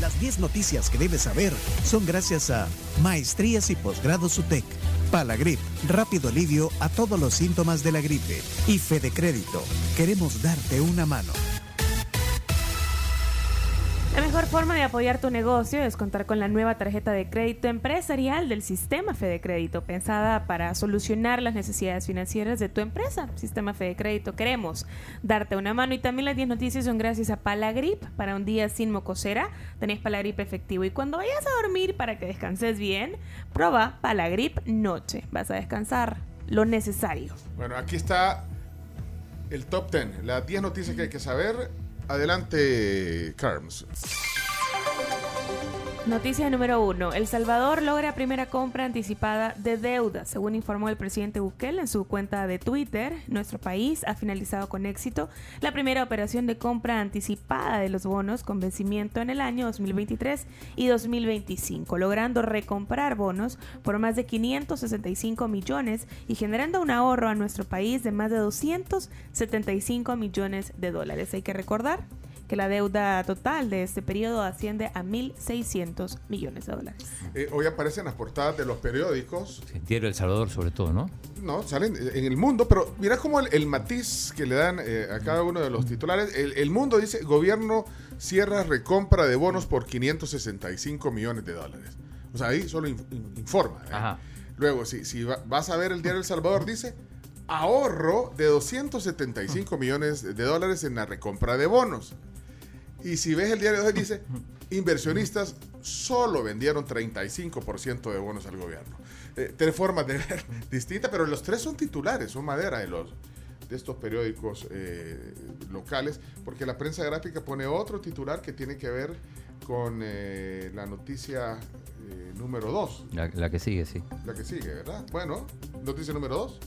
Las 10 noticias que debes saber son gracias a Maestrías y Posgrados UTEC, Palagrip, rápido alivio a todos los síntomas de la gripe y Fede Crédito. Queremos darte una mano. La mejor forma de apoyar tu negocio es contar con la nueva tarjeta de crédito empresarial del sistema Fede Crédito, pensada para solucionar las necesidades financieras de tu empresa. Sistema Fede Crédito, queremos darte una mano. Y también las 10 noticias son gracias a Palagrip. Para un día sin mocosera, tenés Palagrip efectivo. Y cuando vayas a dormir para que descanses bien, prueba Palagrip Noche. Vas a descansar lo necesario. Bueno, aquí está el top 10, las 10 noticias que hay que saber. Adelante, Carms. Noticia número uno. El Salvador logra primera compra anticipada de deuda. Según informó el presidente Bukele en su cuenta de Twitter, nuestro país ha finalizado con éxito la primera operación de compra anticipada de los bonos con vencimiento en el año 2023 y 2025, logrando recomprar bonos por más de 565 millones y generando un ahorro a nuestro país de más de 275 millones de dólares. Hay que recordar que la deuda total de este periodo asciende a 1.600 millones de dólares. Eh, hoy aparecen las portadas de los periódicos. En Diario El Salvador, sobre todo, ¿no? No, salen en el mundo, pero mira cómo el, el matiz que le dan eh, a cada uno de los titulares. El, el mundo dice: gobierno cierra recompra de bonos por 565 millones de dólares. O sea, ahí solo in- in- informa. ¿eh? Ajá. Luego, si, si va- vas a ver el diario El Salvador, dice ahorro de 275 millones de dólares en la recompra de bonos. Y si ves el diario de hoy, dice inversionistas solo vendieron 35% de bonos al gobierno. Eh, tres formas de ver distintas, pero los tres son titulares, son madera de los de estos periódicos eh, locales, porque la prensa gráfica pone otro titular que tiene que ver con eh, la noticia número 2. La, la que sigue, sí. La que sigue, ¿verdad? Bueno, noticia número dos.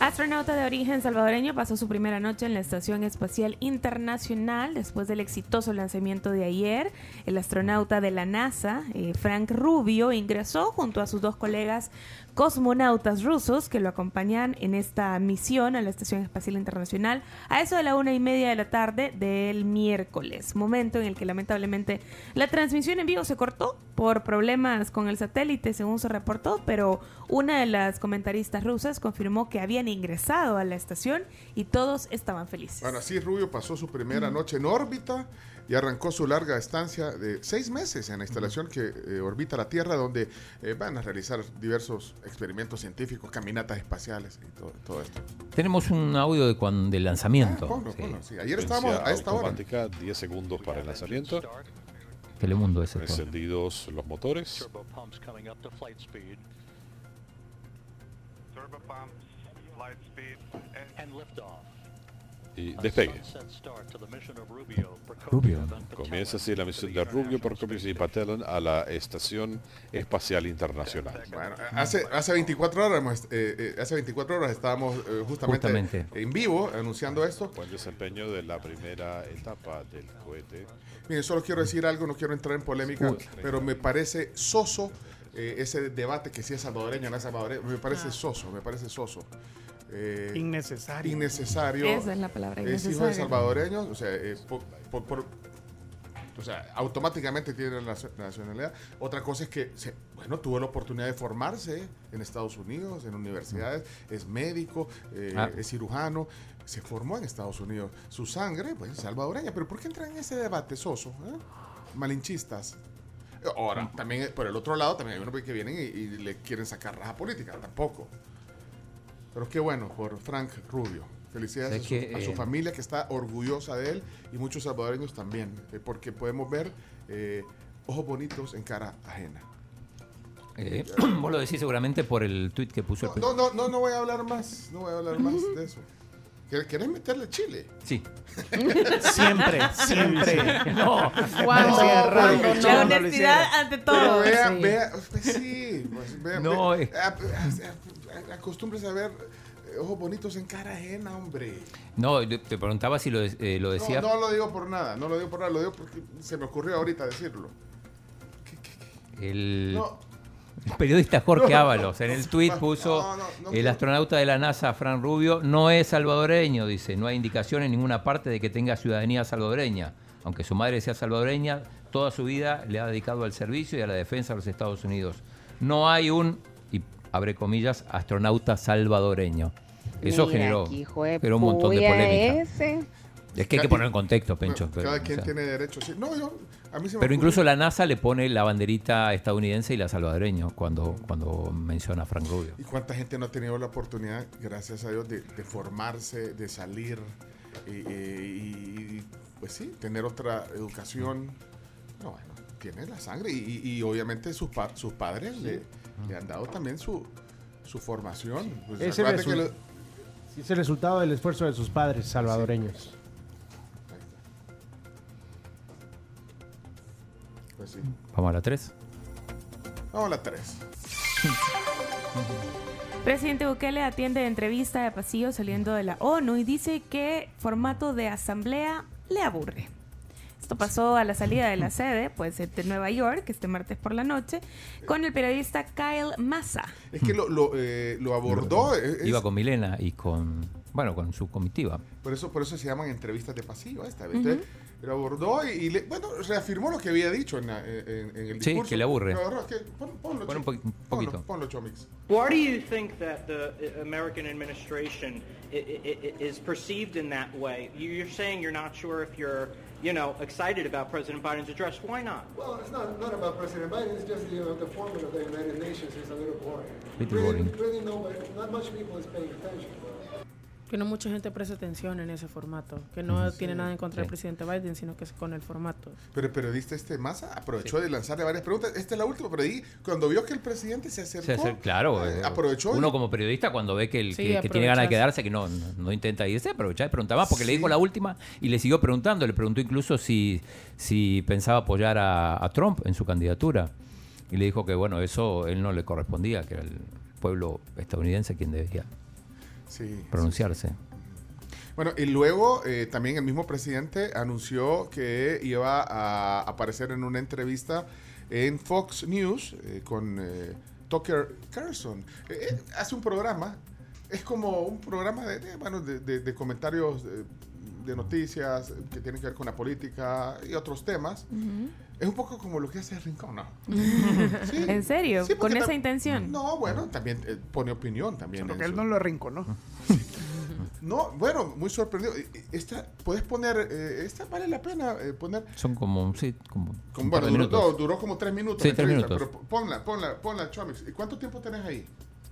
Astronauta de origen salvadoreño pasó su primera noche en la Estación Espacial Internacional después del exitoso lanzamiento de ayer. El astronauta de la NASA, eh, Frank Rubio, ingresó junto a sus dos colegas cosmonautas rusos que lo acompañan en esta misión a la Estación Espacial Internacional a eso de la una y media de la tarde del miércoles, momento en el que lamentablemente la transmisión en vivo se cortó por problemas con el satélite, según se reportó, pero una de las comentaristas rusas confirmó que habían ingresado a la estación y todos estaban felices. Bueno, así Rubio pasó su primera noche en órbita y arrancó su larga estancia de seis meses en la instalación que eh, orbita la Tierra, donde eh, van a realizar diversos experimentos científicos, caminatas espaciales y todo, todo esto. Tenemos un audio de cuan, del lanzamiento. Ah, ponlo, Sí. ponlo, sí. Ayer estábamos a esta hora. automática, 10 segundos para el lanzamiento. Telemundo ese. todo. Encendidos los motores. Y despegue. Rubio, Comienza así la misión de Rubio, International Prokofiev y Space Patelin a la Estación Espacial Internacional. Bueno, hace, hace 24 horas, eh, eh, hace 24 horas estábamos eh, justamente, Justamente. en vivo anunciando esto. Buen desempeño de la primera etapa del cohete. Miren, solo quiero decir algo, no quiero entrar en polémica, Uy. pero me parece soso eh, ese debate que si es salvadoreño o no es salvadoreño. Me parece soso, me parece soso. Eh, Innecesario. innecesario. Esa es la palabra, Es hijo de salvadoreños, o sea, eh, por, por- por- o sea, automáticamente tiene la nacio- nacionalidad. Otra cosa es que, se- bueno, tuvo la oportunidad de formarse en Estados Unidos, en universidades, es médico, eh, Ah. es cirujano, se formó en Estados Unidos. Su sangre, pues, es salvadoreña. Pero ¿por qué entran en ese debate soso? eh? Malinchistas. Ahora, también por el otro lado, también hay unos que vienen y, y le quieren sacar raja política, tampoco. Pero qué bueno por Frank Rubio. Felicidades a su, que, a su eh, familia que está orgullosa de él y muchos salvadoreños también, eh, porque podemos ver eh, ojos bonitos en cara ajena. Eh, vos lo decís seguramente por el tweet que puso el No, no, no, no, no voy a hablar más, no voy a hablar más de eso. ¿Quer- ¿Querés meterle chile? Sí. Siempre, siempre. No. La honestidad ante Pero todo. vea, Sí. vea, pues sí, pues, vea, No, vea, acostúmbrese a ver eh, ojos bonitos en cara ajena, hombre. No, te preguntaba si lo, eh, lo decía. No, no lo digo por nada, no lo digo por nada, lo digo porque se me ocurrió ahorita decirlo. El, No, El periodista Jorge Ábalos en el tuit puso no, no, no el astronauta de la NASA, Fran Rubio, no es salvadoreño, dice, no hay indicación en ninguna parte de que tenga ciudadanía salvadoreña. Aunque su madre sea salvadoreña, toda su vida le ha dedicado al servicio y a la defensa de los Estados Unidos. No hay un, y abre comillas, astronauta salvadoreño. Eso Mira, generó, generó un montón de polémica. ese. Es que hay que poner en contexto, Pencho. Bueno, pero, cada o quien sea, tiene derecho. sí. No, yo, a mí se me pero ocurre- incluso la NASA le pone la banderita estadounidense y la salvadoreño cuando, cuando menciona a Frank Rubio. ¿Y cuánta gente no ha tenido la oportunidad, gracias a Dios, de, de formarse, de salir y, y- y, pues sí, tener otra educación? No, bueno, tiene la sangre y, y- y obviamente sus, pa- sus padres le, le han dado también su, su formación. Pues Ese lo- Es el resultado del esfuerzo de sus padres salvadoreños. Pues sí. Vamos a la 3. Vamos a la 3. Presidente Bukele atiende entrevista de pasillo saliendo de la ONU y dice que formato de asamblea le aburre. Esto pasó a la salida de la sede, pues de Nueva York, este martes por la noche, con el periodista Kyle Massa. Es que lo, lo, eh, lo abordó. eh, es- Iba con Milena y con, bueno, con su comitiva. Por eso, por eso se llaman entrevistas de pasillo esta vez. Entonces, Lo abordó y, y le- bueno, reafirmó lo que había dicho en, la- en- en el Sí, discurso. que le aburre. Que- pon- ponlo, Pon un Chomix. po- poquito. Ponlo, ponlo, Chomix. Why do you think that the uh, American administration i- i- i- is perceived in that way? You- You're saying you're not sure if you're, you know, excited about President Biden's address. Why not? Well, it's not, not about President Biden, it's just the, uh, the format of the United Nations is a little boring. Little really, boring. really nobody, not much people is paying attention. Que no mucha gente presta atención en ese formato. Que no tiene nada en contra del presidente Biden, sino que es con el formato. Pero el periodista este Massa aprovechó de lanzarle varias preguntas. Esta es la última, pero ahí, cuando vio que el presidente se acercó, Se claro, eh, eh, aprovechó. uno y- como periodista cuando ve que, el, Sí, que, que tiene ganas de quedarse, que no, no, no intenta irse, aprovecha y pregunta más, porque le Sí. dijo la última y le siguió preguntando, le preguntó incluso si, si pensaba apoyar a, a Trump en su candidatura. Y le dijo que bueno, eso él no le correspondía, que era el pueblo estadounidense quien debía Sí, pronunciarse. Bueno, y luego eh, también el mismo presidente anunció que iba a aparecer en una entrevista en Fox News eh, con eh, Tucker Carlson. Eh, eh, hace un programa, es como un programa de, de, bueno, de, de- de comentarios de, noticias que tienen que ver con la política y otros temas. Es un poco como lo que hace el Rincón, ¿no? Sí. ¿En serio? Sí, ¿Con porque esa intención? No, bueno, también eh, pone opinión también. Solo en que él no lo arrinconó. no, bueno, muy sorprendido. Esta, puedes poner, eh, esta vale la pena eh, poner. Son como, sí, como Con, un par bueno, de duró, no, duró como tres minutos. Sí, la tres entrevista, minutos. Pero ponla, ponla, ponla, Chomix. ¿Y cuánto tiempo tenés ahí?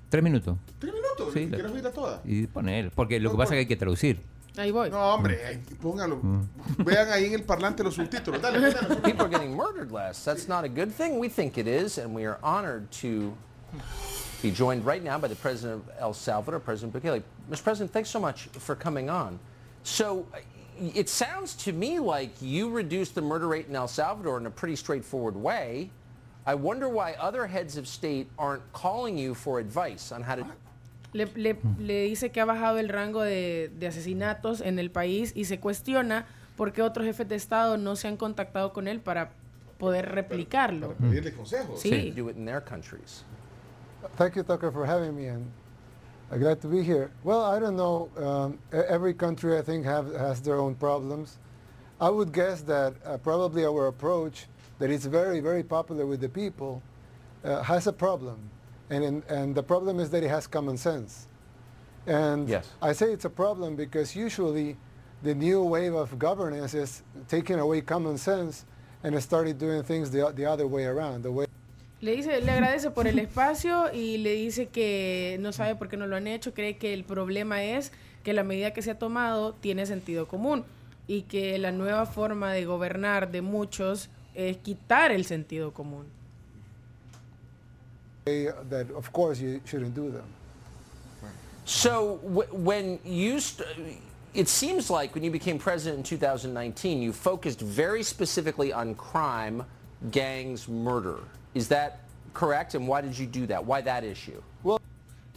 Tres minutos. ¿Tres minutos? Sí, ¿Quieres oírla toda? Y pone él, porque lo que pasa es que hay que traducir. Ahí voy. No, hombre, ay, póngalo. Mm. Vean ahí en el parlante los subtítulos. Dale, dale, dale. People are getting murdered less. That's not a good thing. We think it is, and we are honored to be joined right now by the President of El Salvador, President Bukele. Mr. President, thanks so much for coming on. So it sounds to me like you reduced the murder rate in El Salvador in a pretty straightforward way. I wonder why other heads of state aren't calling you for advice on how to Le, le- le dice que ha bajado el rango de, de asesinatos en el país y se cuestiona por qué otros jefes de Estado no se han contactado con él para poder replicarlo. Pedirle consejos. Sí. do it in their countries. Thank you, Tucker, for having me, and I'm glad to be here. Well, I don't know. Um, e- every country, I think, have, has their own problems. I would guess that uh, probably our approach, that is very, very popular with the people, uh, has a problem. And, in, and the problem is that it has common sense. And Yes. I say it's a problem because usually the new wave of governance is taking away common sense and started doing things the, the other way around, the way Le dice, le agradece por el espacio y le dice que no sabe por qué no lo han hecho, cree que el problema es que la medida que se ha tomado tiene sentido común y que la nueva forma de gobernar de muchos es quitar el sentido común. That, of course, you shouldn't do them. So w- when you, st- it seems like when you became president in 2019, you focused very specifically on crime, gangs, murder. Is that correct? And why did you do that? Why that issue? Well.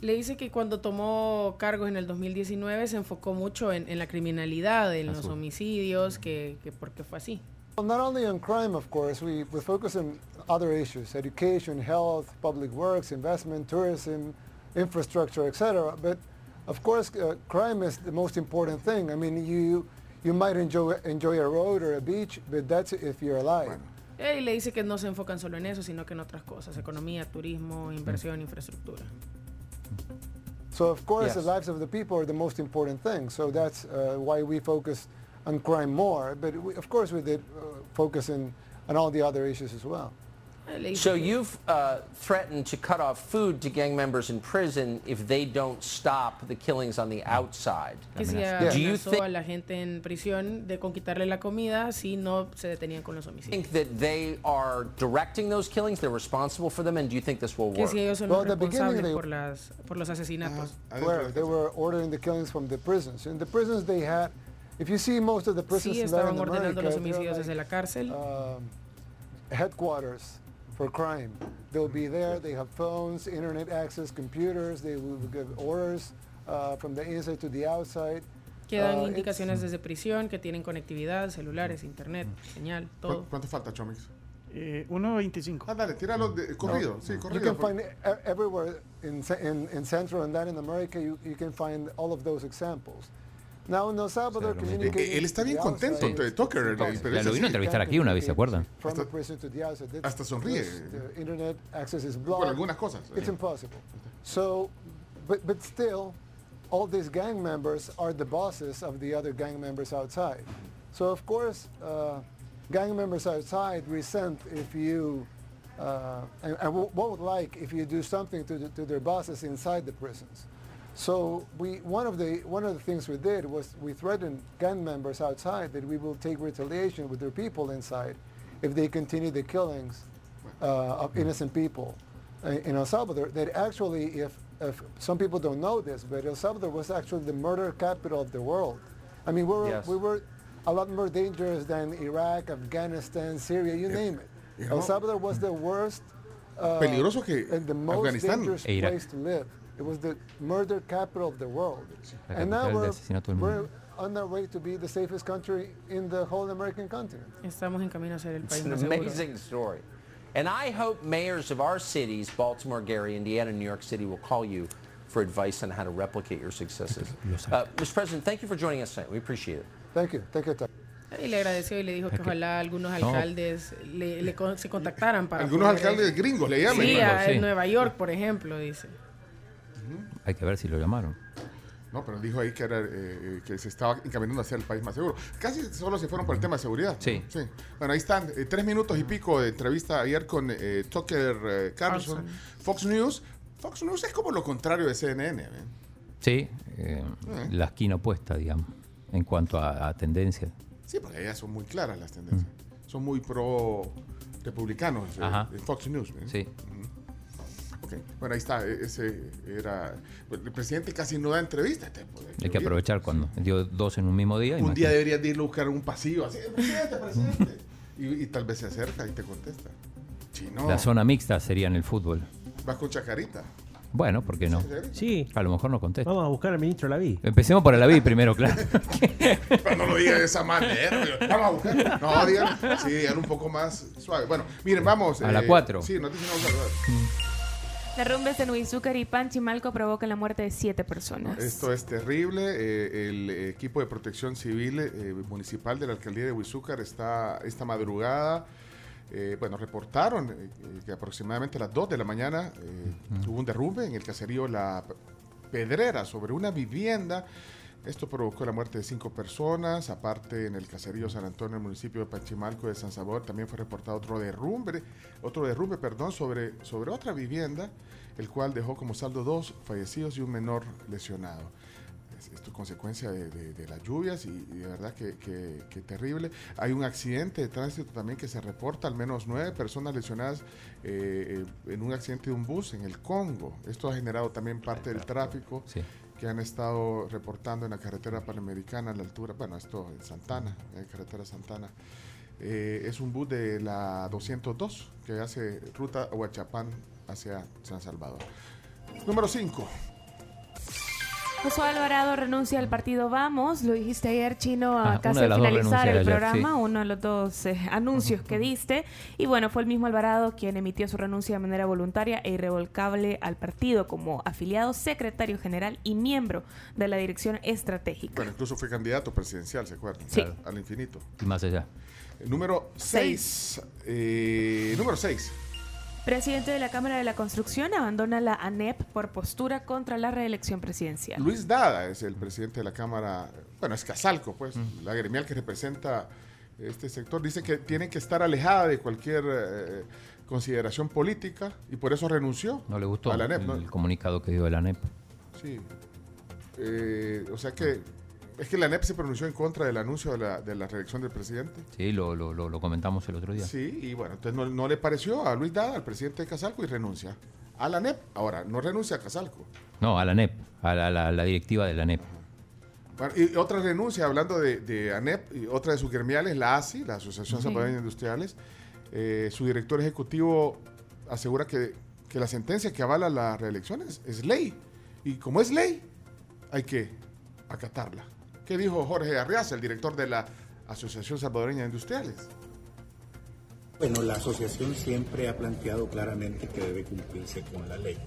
Le dice que cuando tomó cargos en el 2019 se enfocó mucho en, en la criminalidad, en los homicidios, que, que porque fue así. Well, not only on crime, of course, we, we focus on other issues, education, health, public works, investment, tourism, infrastructure, etc. But of course, uh, crime is the most important thing. I mean, you, you might enjoy, enjoy a road or a beach, but that's if you're alive. Y le dice que no se enfocan solo en eso, sino que en otras cosas, economía, turismo, inversión, infraestructura. So of course, Yes. the lives of the people are the most important thing. So that's uh, why we focus on crime more. But we, of course, we did uh, focus in, on all the other issues as well. So you've uh, threatened to cut off food to gang members in prison if they don't stop the killings on the outside. Que si Do you think a la gente en prisión de con quitarle la comida si no se detenían con los homicidios. think that they are directing those killings, they're responsible for them, and do you think this will Que work? si ellos son Well, los the beginning responsables they- por, las, por los asesinatos. Where they were ordering the killings from the prisons. In the prisons they had, if you see most of the prisons Sí, in Latin ordenando America, los they're homicidios like, desde la cárcel. um, headquarters for crime. They'll be there. They have phones, internet access, computers. They will give orders uh, from the inside to the outside. Que dan Uh, it's- indicaciones desde prisión, que tienen conectividad, celulares, internet, señal, todo. ¿Cuánto, cuánto falta, Chomix? Eh, 1.25. Ah, dale, tíralo de, corrido. No, Sí, You can find it everywhere in, in, in Central and Latin America. You, you can find all of those examples. Now in El Salvador, communicating Eh, Él está bien to the contento, outside, eh, Tucker. eh, Ya pero es lo vino a así. entrevistar aquí una vez, ¿se acuerdan? from the prison to the outside. That's- hasta sonríe. because The internet access is blocked. Por algunas cosas. It's impossible. So, but, but still, all these gang members are the bosses of the other gang members outside. So of course, uh, gang members outside resent if you, uh, and, and wo- won't like if you do something to, the, to their bosses inside the prisons. So we, one of the one of the things we did was we threatened gang members outside that we will take retaliation with their people inside if they continue the killings uh, of innocent people uh, in El Salvador. That actually, if, if some people don't know this, but El Salvador was actually the murder capital of the world. I mean, we were Yes. we were a lot more dangerous than Iraq, Afghanistan, Syria, you name it. you El know- Salvador was the worst. Uh, Peligroso que and the most Afganistán. dangerous Irak. place to live. It was the murder capital of the world. La And now we're, on our way to be the safest country in the whole American continent. Estamos en camino a ser el It's país an más seguro. amazing story. And I hope mayors of our cities, Baltimore, Gary, Indiana, New York City, will call you for advice on how to replicate your successes. Uh, Mr. President, thank you for joining us tonight. We appreciate it. Thank you. Thank you. Y le agradeció y le dijo que ojalá algunos No. alcaldes le, le con- se contactaran para... Algunos poder- alcaldes gringos le llaman. Sí, hermano. a- Sí. en Nueva York, por ejemplo, dice. Hay que ver si lo llamaron. No, pero dijo ahí que, era, eh, que se estaba encaminando hacia el país más seguro. Casi solo se fueron por el tema de seguridad. Sí. Bueno, ahí están. eh, tres minutos y pico de entrevista ayer con eh, Tucker eh, Carlson, Fox News. Fox News es como lo contrario de CNN. ¿eh? Sí, eh, la esquina opuesta, digamos, en cuanto a, a tendencia. Sí, porque allá son muy claras las tendencias. Son muy pro republicanos eh, Ajá. en Fox News. ¿eh? Sí. Ok, bueno, ahí está. e- Ese era. El presidente casi no da entrevistas. este, pues, Hay que aprovechar cuando dio dos en un mismo día. Un día deberías de irlo a buscar un pasillo así, presidente, presidente. y, y tal vez se acerca y te contesta. Si no, La zona mixta sería en el fútbol. vas con chacarita. Bueno, ¿por qué no? Sí. A lo mejor no contesta. Vamos a buscar al ministro Laví. Empecemos por el AVI primero, claro. Pero no lo diga de esa manera. Vamos a buscar. No, digan, sí, digan un poco más suave. Bueno, miren, vamos. eh, A la cuatro. Sí, noticias no vamos a. Derrumbes en Huizúcar y Panchimalco provocan la muerte de siete personas. Esto es terrible. eh, el equipo de protección civil eh, municipal de la alcaldía de Huizúcar está esta madrugada. eh, bueno, reportaron eh, que aproximadamente a las 2 de la mañana eh, hubo un derrumbe en el caserío La Pedrera sobre una vivienda. Esto provocó la muerte de cinco personas. Aparte, en el caserío San Antonio, en el municipio de Panchimalco de San Salvador, también fue reportado otro derrumbe, otro derrumbe, perdón, sobre, sobre otra vivienda, el cual dejó como saldo dos fallecidos y un menor lesionado. Es- Esto es consecuencia de, de- de las lluvias y, y de verdad que, que- que terrible. Hay un accidente de tránsito también que se reporta, al menos nueve personas lesionadas eh, eh, en un accidente de un bus en el Congo. Esto ha generado también parte del tráfico Sí. Que han estado reportando en la carretera panamericana a la altura, bueno, esto en Santana, en carretera Santana. Eh, es un bus de la 202 que hace ruta Huachapán hacia San Salvador. Número 5. Josué Alvarado renuncia al partido Vamos, lo dijiste ayer, Chino, a Ah, casi finalizar el ayer, programa, sí. uno de los dos eh, anuncios que diste. Y bueno, fue el mismo Alvarado quien emitió su renuncia de manera voluntaria e irrevocable al partido como afiliado, secretario general y miembro de la dirección estratégica. Bueno, incluso fue candidato presidencial, ¿se acuerdan? Sí. Al infinito. Y más allá. Número 6. número 6. Presidente de la Cámara de la Construcción abandona la ANEP por postura contra la reelección presidencial. Luis Dada es el presidente de la Cámara, bueno, es Casalco, pues, Mm. la gremial que representa este sector. Dice que tiene que estar alejada de cualquier eh, consideración política y por eso renunció No le gustó a la ANEP. ¿no? el comunicado que dio de la ANEP. Sí. Eh, o sea que es que la ANEP se pronunció en contra del anuncio de la, de la reelección del presidente. Sí, lo, lo, lo, lo comentamos el otro día. Sí, y bueno, entonces no, no le pareció a Luis Dada, al presidente de Casalco, y renuncia a la ANEP. Ahora, no renuncia a Casalco. No, a la ANEP, a la, la- la directiva de la ANEP. Bueno, y otra renuncia, hablando de, de ANEP, y otra de sus gremiales, la ASI, la Asociación Sí. De Industriales, eh, su director ejecutivo asegura que, que la sentencia que avala las reelecciones es ley. Y como es ley, hay que acatarla. ¿Qué dijo Jorge Arriaza, el director de la Asociación Salvadoreña de Industriales? Bueno, la asociación siempre ha planteado claramente que debe cumplirse con la ley.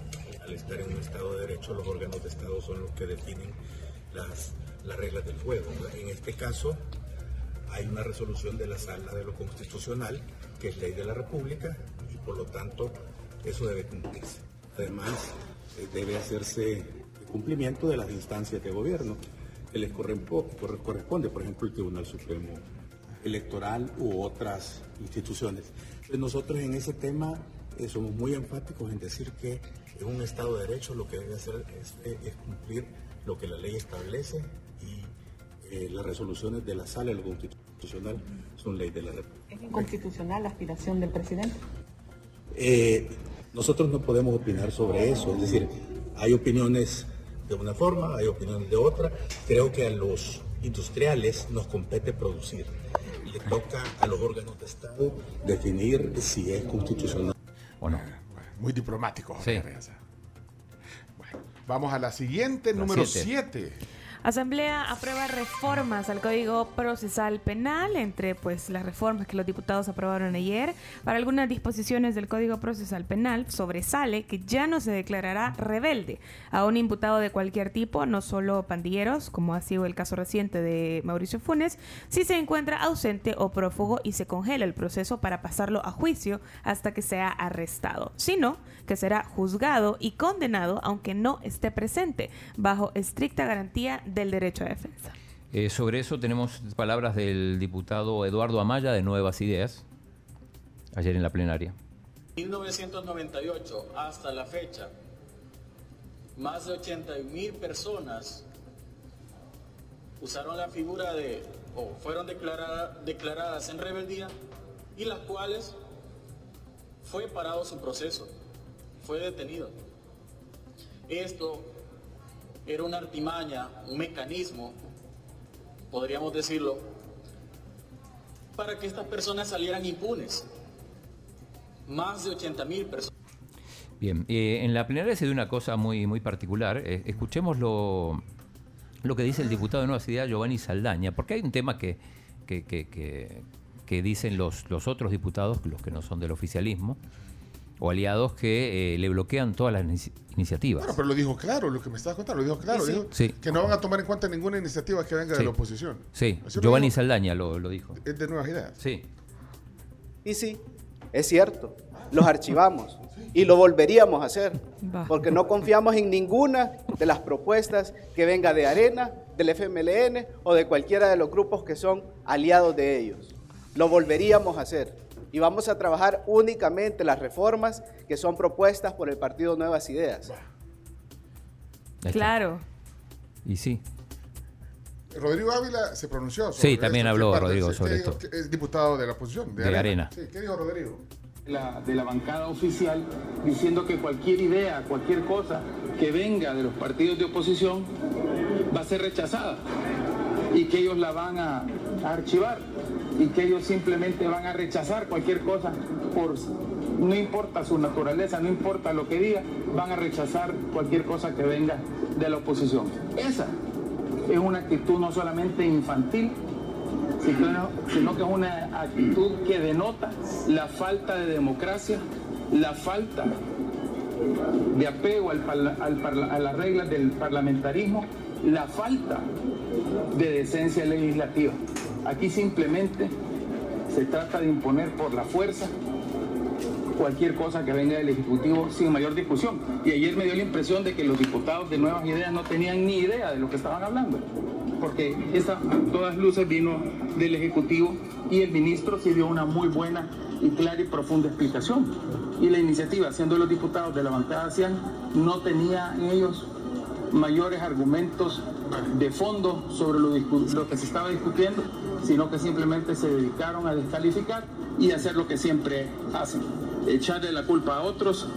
Al estar en un Estado de Derecho, los órganos de Estado son los que definen las, las reglas del juego. En este caso, hay una resolución de la Sala de lo Constitucional, que es ley de la República, y por lo tanto, eso debe cumplirse. Además, eh, debe hacerse cumplimiento de las instancias de gobierno que les correspo- corre- corresponde, por ejemplo, el Tribunal Supremo Electoral u otras instituciones. Entonces, nosotros en ese tema eh, somos muy enfáticos en decir que en un Estado de Derecho lo que debe hacer es, eh, es cumplir lo que la ley establece y eh, las resoluciones de la Sala de lo Constitucional son ley de la República. ¿Es inconstitucional la aspiración del presidente? Eh, nosotros no podemos opinar sobre eso, es decir, hay opiniones de una forma, hay opiniones de otra. Creo que a los industriales nos compete producir. Le toca a los órganos de Estado definir si es constitucional. ¿O no? Muy diplomático, Jorge Sí. Arriaza. Bueno, vamos a la siguiente, La número siete. 7. Asamblea aprueba reformas al Código Procesal Penal, entre pues las reformas que los diputados aprobaron ayer. Para algunas disposiciones del Código Procesal Penal sobresale que ya no se declarará rebelde a un imputado de cualquier tipo, no solo pandilleros, como ha sido el caso reciente de Mauricio Funes, si se encuentra ausente o prófugo y se congela el proceso para pasarlo a juicio hasta que sea arrestado, sino que será juzgado y condenado aunque no esté presente, bajo estricta garantía del derecho a defensa. Eh, sobre eso tenemos palabras del diputado Eduardo Amaya de Nuevas Ideas, ayer en la plenaria. 1998 hasta la fecha, más de 80 mil personas usaron la figura de, o fueron declarada- declaradas en rebeldía y las cuales fue parado su proceso, fue detenido. Esto era una artimaña, un mecanismo, podríamos decirlo, para que estas personas salieran impunes. Más de 80 mil personas. Bien, eh, en la plenaria se dio una cosa muy, muy particular. Eh, escuchemos lo, lo que dice el diputado de Nuevas Ideas, Giovanni Saldaña, porque hay un tema que, que, que- que- que dicen los, los otros diputados, los que no son del oficialismo, o aliados, que eh, le bloquean todas las inici- iniciativas. Bueno, pero lo dijo claro, lo que me estabas contando, lo dijo claro. Sí, sí. dijo Sí. Que no van a tomar en cuenta ninguna iniciativa que venga Sí. de la oposición. Sí, Giovanni dijo. Saldaña lo, lo dijo. Es de nuevas ideas. Sí. Y sí, es cierto, los archivamos y lo volveríamos a hacer, porque no confiamos en ninguna de las propuestas que venga de Arena, del FMLN o de cualquiera de los grupos que son aliados de ellos. Lo volveríamos a hacer y vamos a trabajar únicamente las reformas que son propuestas por el Partido Nuevas Ideas. Claro. Y sí. Rodrigo Ávila se pronunció sobre Sí, también esto. habló. Rodrigo ¿Qué sobre esto. ¿Qué- Es diputado de la oposición, de, De Arena. Sí, ¿Qué dijo Rodrigo? la- de la bancada oficial diciendo que cualquier idea, cualquier cosa que venga de los partidos de oposición va a ser rechazada y que ellos la van a, a archivar y que ellos simplemente van a rechazar cualquier cosa por no importa su naturaleza, no importa lo que diga, van a rechazar cualquier cosa que venga de la oposición. Esa es una actitud no solamente infantil, sino, que es una actitud que denota la falta de democracia, la falta de apego a las reglas del parlamentarismo, la falta de decencia legislativa. Aquí simplemente se trata de imponer por la fuerza cualquier cosa que venga del Ejecutivo sin mayor discusión. Y ayer me dio la impresión de que los diputados de Nuevas Ideas no tenían ni idea de lo que estaban hablando, porque esa todas luces vino del Ejecutivo y el ministro sí dio una muy buena y clara y profunda explicación. Y la iniciativa, siendo los diputados de la bancada CIAN, no tenía en ellos mayores argumentos de fondo sobre lo, lo que se estaba discutiendo, sino que simplemente se dedicaron a descalificar y a hacer lo que siempre hacen, echarle la culpa a otros,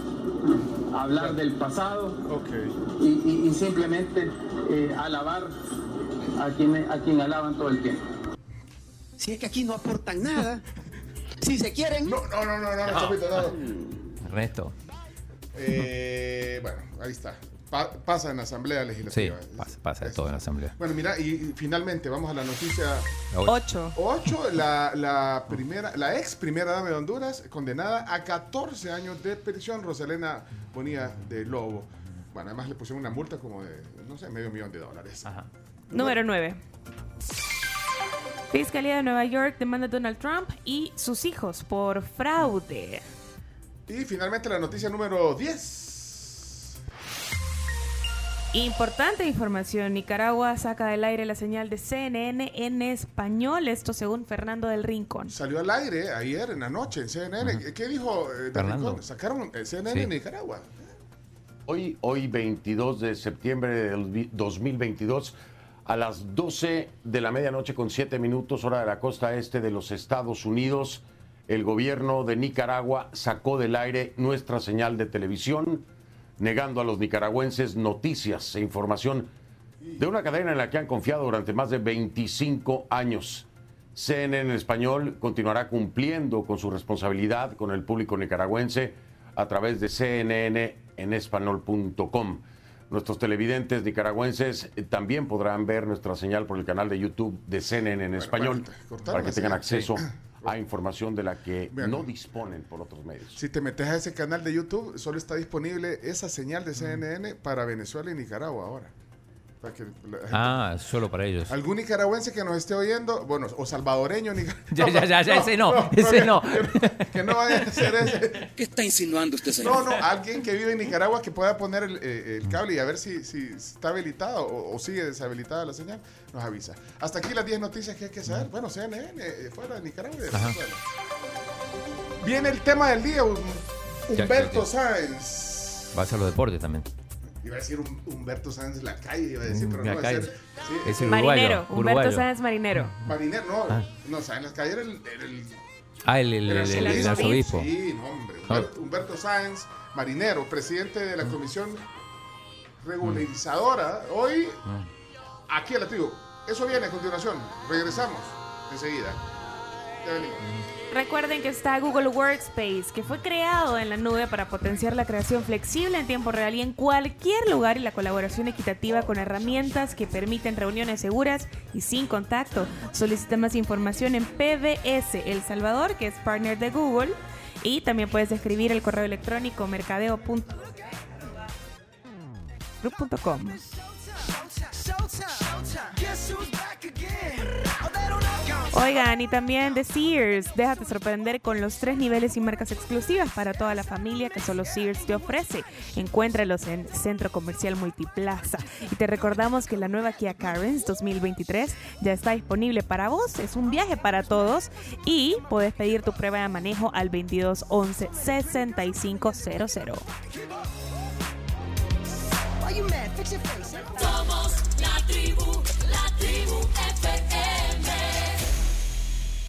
hablar del pasado y, y- y simplemente eh, alabar a quien, a quien alaban todo el tiempo. Si es que aquí no aportan nada. Si se quieren. No, no, no, no, no, No. Chapito, no. Ernesto. Eh, bueno, ahí está. Pa- pasa en la Asamblea Sí, Legislativa. pasa, pasa de todo en la asamblea. Bueno, mira, y, y finalmente vamos a la noticia La ocho. 8. 8. La, la, primera, la ex primera dama de Honduras, condenada a 14 años de prisión, Rosalena Bonilla de Lobo. Bueno, además le pusieron una multa como de, no sé, medio millón de dólares. Número 9. Fiscalía de Nueva York demanda a Donald Trump y sus hijos por fraude. Y finalmente la noticia número 10. Importante información. Nicaragua saca del aire la señal de CNN en español. Esto según Fernando del Rincón. Salió al aire ayer en la noche en CNN. ¿Qué dijo eh, de Fernando. Rincón? Sacaron eh, CNN Sí. en Nicaragua. Hoy, hoy 22 de septiembre del vi- 2022, a las 12 de la medianoche con 7 minutos, hora de la costa este de los Estados Unidos, el gobierno de Nicaragua sacó del aire nuestra señal de televisión, negando a los nicaragüenses noticias e información de una cadena en la que han confiado durante más de 25 años. CNN en español continuará cumpliendo con su responsabilidad con el público nicaragüense a través de CNN en español.com. Nuestros televidentes nicaragüenses también podrán ver nuestra señal por el canal de YouTube de CNN en español cortaron para que tengan acceso. A información de la que Bueno. no disponen por otros medios. Si te metes a ese canal de YouTube, solo está disponible esa señal de CNN para Venezuela y Nicaragua ahora. Para que la gente- Ah, solo para ellos. Algún nicaragüense que nos esté oyendo, bueno, o salvadoreño, nica- Ya, ya, ya, ya, ese no, ese no. Que, que no vaya a hacer ese. ¿Qué está insinuando usted, No, señor? no, alguien que vive en Nicaragua que pueda poner el, eh, el cable y a ver si, si está habilitado o, o sigue deshabilitada la señal, nos avisa. Hasta aquí las 10 noticias que hay que saber. Bueno, CNN, eh, fuera de Nicaragua. y de Ajá. Venezuela. Viene el tema del día, Ya, Humberto ya, Sáenz. Va a ser los deportes también. Iba a decir un- Humberto Sáenz la calle, iba a decir, Mm, pero la no, calle. es el, sí, Es el Marinero. uruguayo. Humberto uruguayo. Sáenz Marinero. Marinero, no, Ah. no, Sáenz la calle era el, era el Ah, el, el, el- el- el arzobispo. Sí, no, hombre. Ah. Humberto, Humberto Sáenz, marinero, presidente de la comisión regularizadora. Hoy, aquí a la tribu. Eso viene a continuación. Regresamos enseguida. Ya venimos. Recuerden que está Google Workspace, que fue creado en la nube para potenciar la creación flexible en tiempo real y en cualquier lugar y la colaboración equitativa con herramientas que permiten reuniones seguras y sin contacto. Solicita más información en PBS El Salvador, que es partner de Google, y también puedes escribir el correo electrónico mercadeo.com. Oigan, y también de Sears, déjate sorprender con los tres niveles y marcas exclusivas para toda la familia que solo Sears te ofrece. Encuéntralos en Centro Comercial Multiplaza. Y te recordamos que la nueva Kia Carens 2023 ya está disponible para vos. Es un viaje para todos y puedes pedir tu prueba de manejo al 2211 6500. Somos la